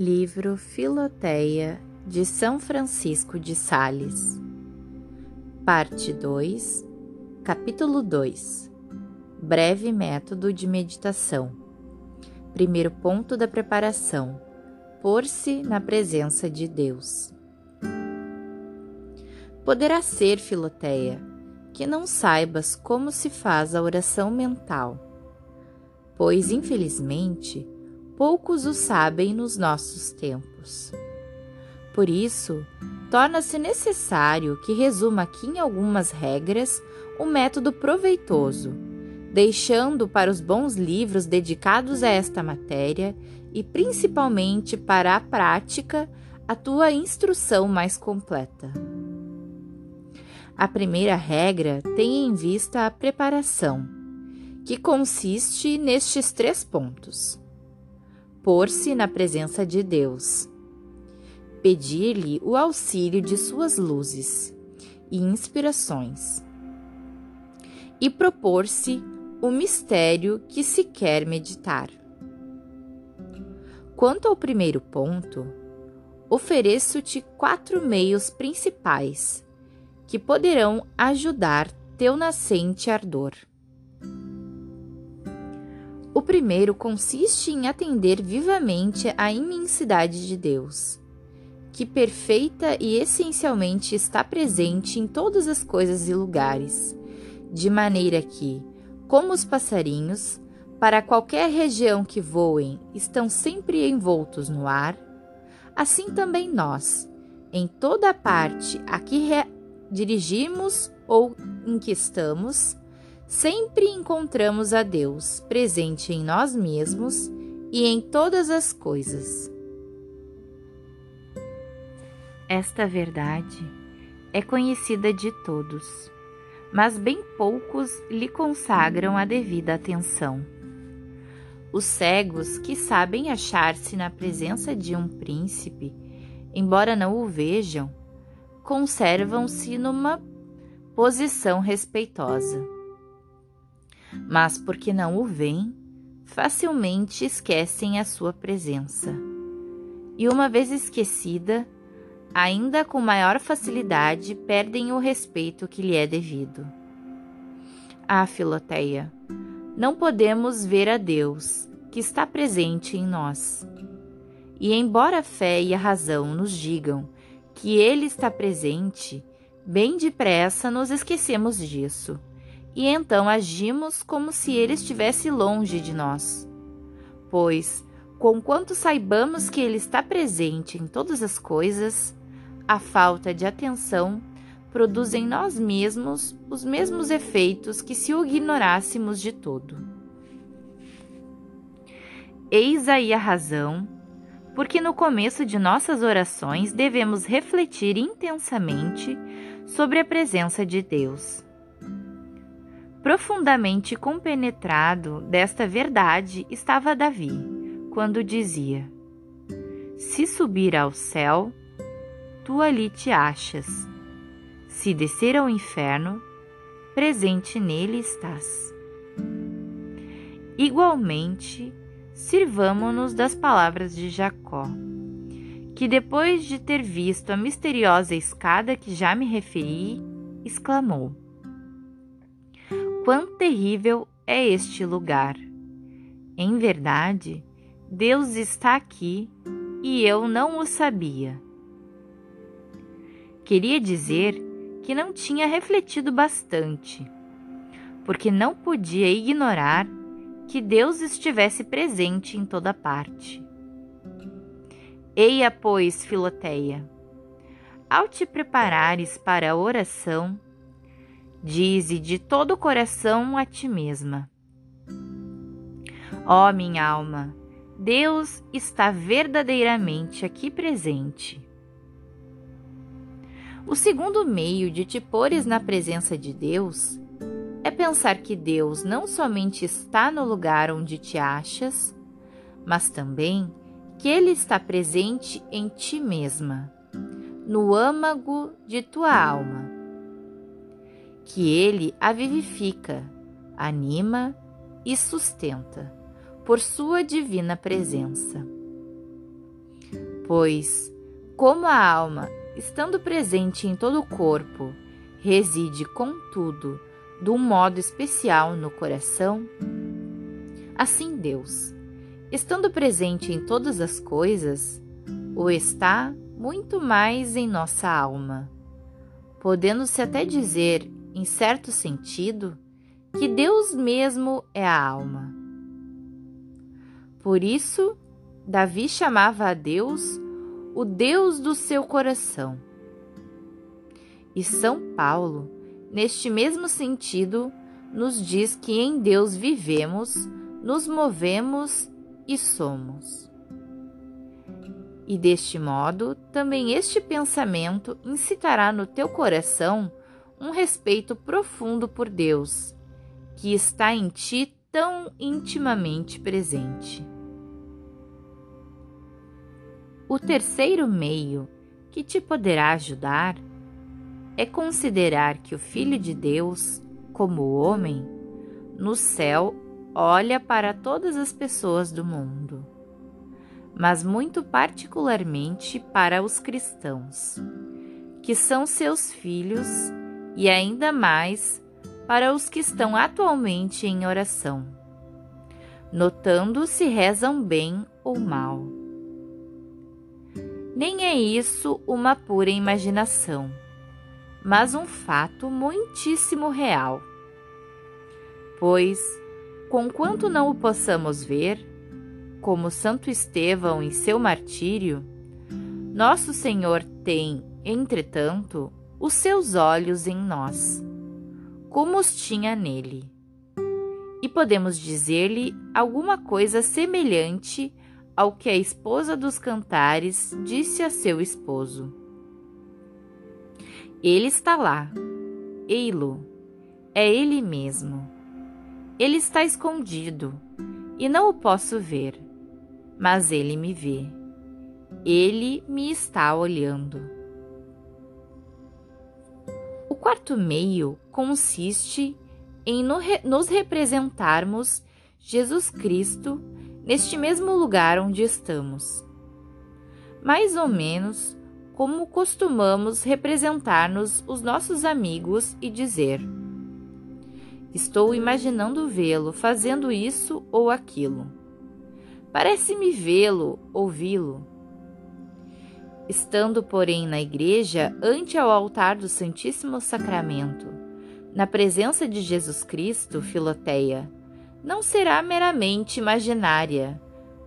Livro Filoteia de São Francisco de Sales, Parte 2, Capítulo 2 Breve método de meditação. Primeiro ponto da preparação: pôr-se na presença de Deus. Poderá ser, Filoteia, que não saibas como se faz a oração mental, pois, infelizmente, poucos o sabem nos nossos tempos. Por isso, torna-se necessário que resuma aqui em algumas regras um método proveitoso, deixando para os bons livros dedicados a esta matéria e principalmente para a prática a tua instrução mais completa. A primeira regra tem em vista a preparação, que consiste nestes três pontos pôr-se na presença de Deus, pedir-lhe o auxílio de suas luzes e inspirações, e propor-se o mistério que se quer meditar. Quanto ao primeiro ponto, ofereço-te quatro meios principais que poderão ajudar teu nascente ardor. O primeiro consiste em atender vivamente à imensidade de Deus, que perfeita e essencialmente está presente em todas as coisas e lugares, de maneira que, como os passarinhos, para qualquer região que voem, estão sempre envoltos no ar, assim também nós, em toda parte a que dirigimos ou em que estamos, sempre encontramos a Deus presente em nós mesmos e em todas as coisas. Esta verdade é conhecida de todos, mas bem poucos lhe consagram a devida atenção. Os cegos que sabem achar-se na presença de um príncipe, embora não o vejam, conservam-se numa posição respeitosa mas porque não o veem, facilmente esquecem a sua presença. E uma vez esquecida, ainda com maior facilidade perdem o respeito que lhe é devido. Ah, Filoteia, não podemos ver a Deus, que está presente em nós. E embora a fé e a razão nos digam que Ele está presente, bem depressa nos esquecemos disso e então agimos como se ele estivesse longe de nós. Pois, conquanto saibamos que ele está presente em todas as coisas, a falta de atenção produz em nós mesmos os mesmos efeitos que se o ignorássemos de todo. Eis aí a razão, porque no começo de nossas orações devemos refletir intensamente sobre a presença de Deus Profundamente compenetrado desta verdade estava Davi, quando dizia: Se subir ao céu, tu ali te achas. Se descer ao inferno, presente nele estás. Igualmente, sirvamo-nos das palavras de Jacó, que depois de ter visto a misteriosa escada que já me referi, exclamou: Quão terrível é este lugar! Em verdade, Deus está aqui e eu não o sabia. Queria dizer que não tinha refletido bastante, porque não podia ignorar que Deus estivesse presente em toda parte. Eia, pois, Filoteia, ao te preparares para a oração, Dize de todo o coração a ti mesma: Ó oh, minha alma, Deus está verdadeiramente aqui presente. O segundo meio de te pôres na presença de Deus é pensar que Deus não somente está no lugar onde te achas, mas também que Ele está presente em ti mesma, no âmago de tua alma que ele a vivifica, anima e sustenta por sua divina presença. Pois, como a alma, estando presente em todo o corpo, reside, contudo, de um modo especial no coração, assim Deus, estando presente em todas as coisas, o está muito mais em nossa alma, podendo-se até dizer, em certo sentido, que Deus mesmo é a alma. Por isso, Davi chamava a Deus o Deus do seu coração. E São Paulo, neste mesmo sentido, nos diz que em Deus vivemos, nos movemos e somos. E deste modo, também este pensamento incitará no teu coração um respeito profundo por Deus, que está em ti tão intimamente presente. O terceiro meio que te poderá ajudar é considerar que o Filho de Deus, como homem, no céu olha para todas as pessoas do mundo mas muito particularmente para os cristãos, que são seus filhos, e ainda mais para os que estão atualmente em oração, notando se rezam bem ou mal. Nem é isso uma pura imaginação, mas um fato muitíssimo real. Pois, conquanto não o possamos ver, como Santo Estevão em seu martírio, nosso Senhor tem, entretanto, os seus olhos em nós, como os tinha nele. E podemos dizer-lhe alguma coisa semelhante ao que a esposa dos cantares disse a seu esposo. Ele está lá, ei-lo, é ele mesmo. Ele está escondido e não o posso ver mas ele me vê. Ele me está olhando. Quarto meio consiste em nos representarmos Jesus Cristo neste mesmo lugar onde estamos. Mais ou menos como costumamos representar-nos os nossos amigos e dizer: Estou imaginando vê-lo fazendo isso ou aquilo. Parece-me vê-lo, ouvi-lo. Estando, porém, na igreja, ante ao altar do Santíssimo Sacramento, na presença de Jesus Cristo, Filoteia, não será meramente imaginária,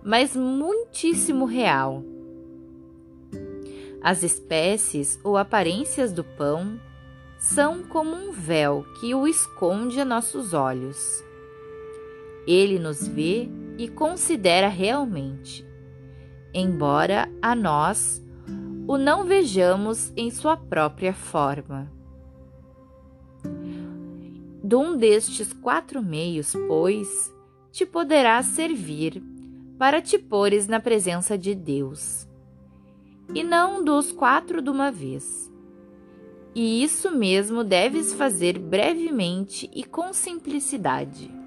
mas muitíssimo real. As espécies ou aparências do pão são como um véu que o esconde a nossos olhos. Ele nos vê e considera realmente, embora a nós o não vejamos em sua própria forma. De um destes quatro meios, pois, te poderá servir para te pôres na presença de Deus, e não dos quatro de uma vez. E isso mesmo deves fazer brevemente e com simplicidade.